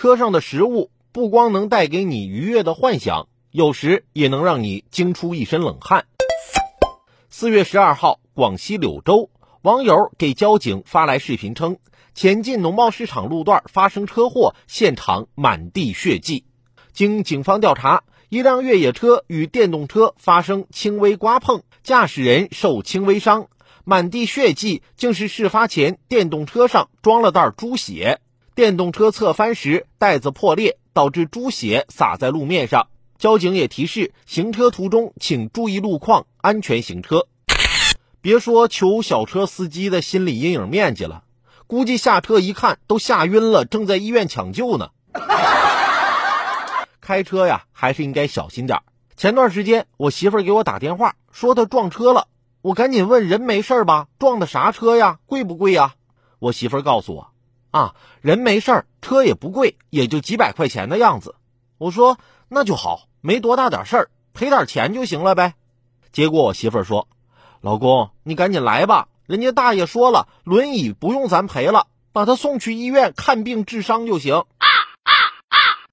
车上的食物不光能带给你愉悦的幻想，有时也能让你惊出一身冷汗。四月十二号，广西柳州网友给交警发来视频称，前进农贸市场路段发生车祸，现场满地血迹。经警方调查，一辆越野车与电动车发生轻微刮碰，驾驶人受轻微伤，满地血迹竟是事发前电动车上装了袋猪血。电动车侧翻时袋子破裂，导致猪血洒在路面上。交警也提示，行车途中请注意路况，安全行车。别说求小车司机的心理阴影面积了，估计下车一看都吓晕了，正在医院抢救呢。开车呀，还是应该小心点前段时间我媳妇给我打电话，说她撞车了，我赶紧问人没事吧？撞的啥车呀？贵不贵呀？我媳妇告诉我。啊，人没事儿，车也不贵，也就几百块钱的样子。我说那就好，没多大点事儿，赔点钱就行了呗。结果我媳妇儿说：“老公，你赶紧来吧，人家大爷说了，轮椅不用咱赔了，把他送去医院看病治伤就行。”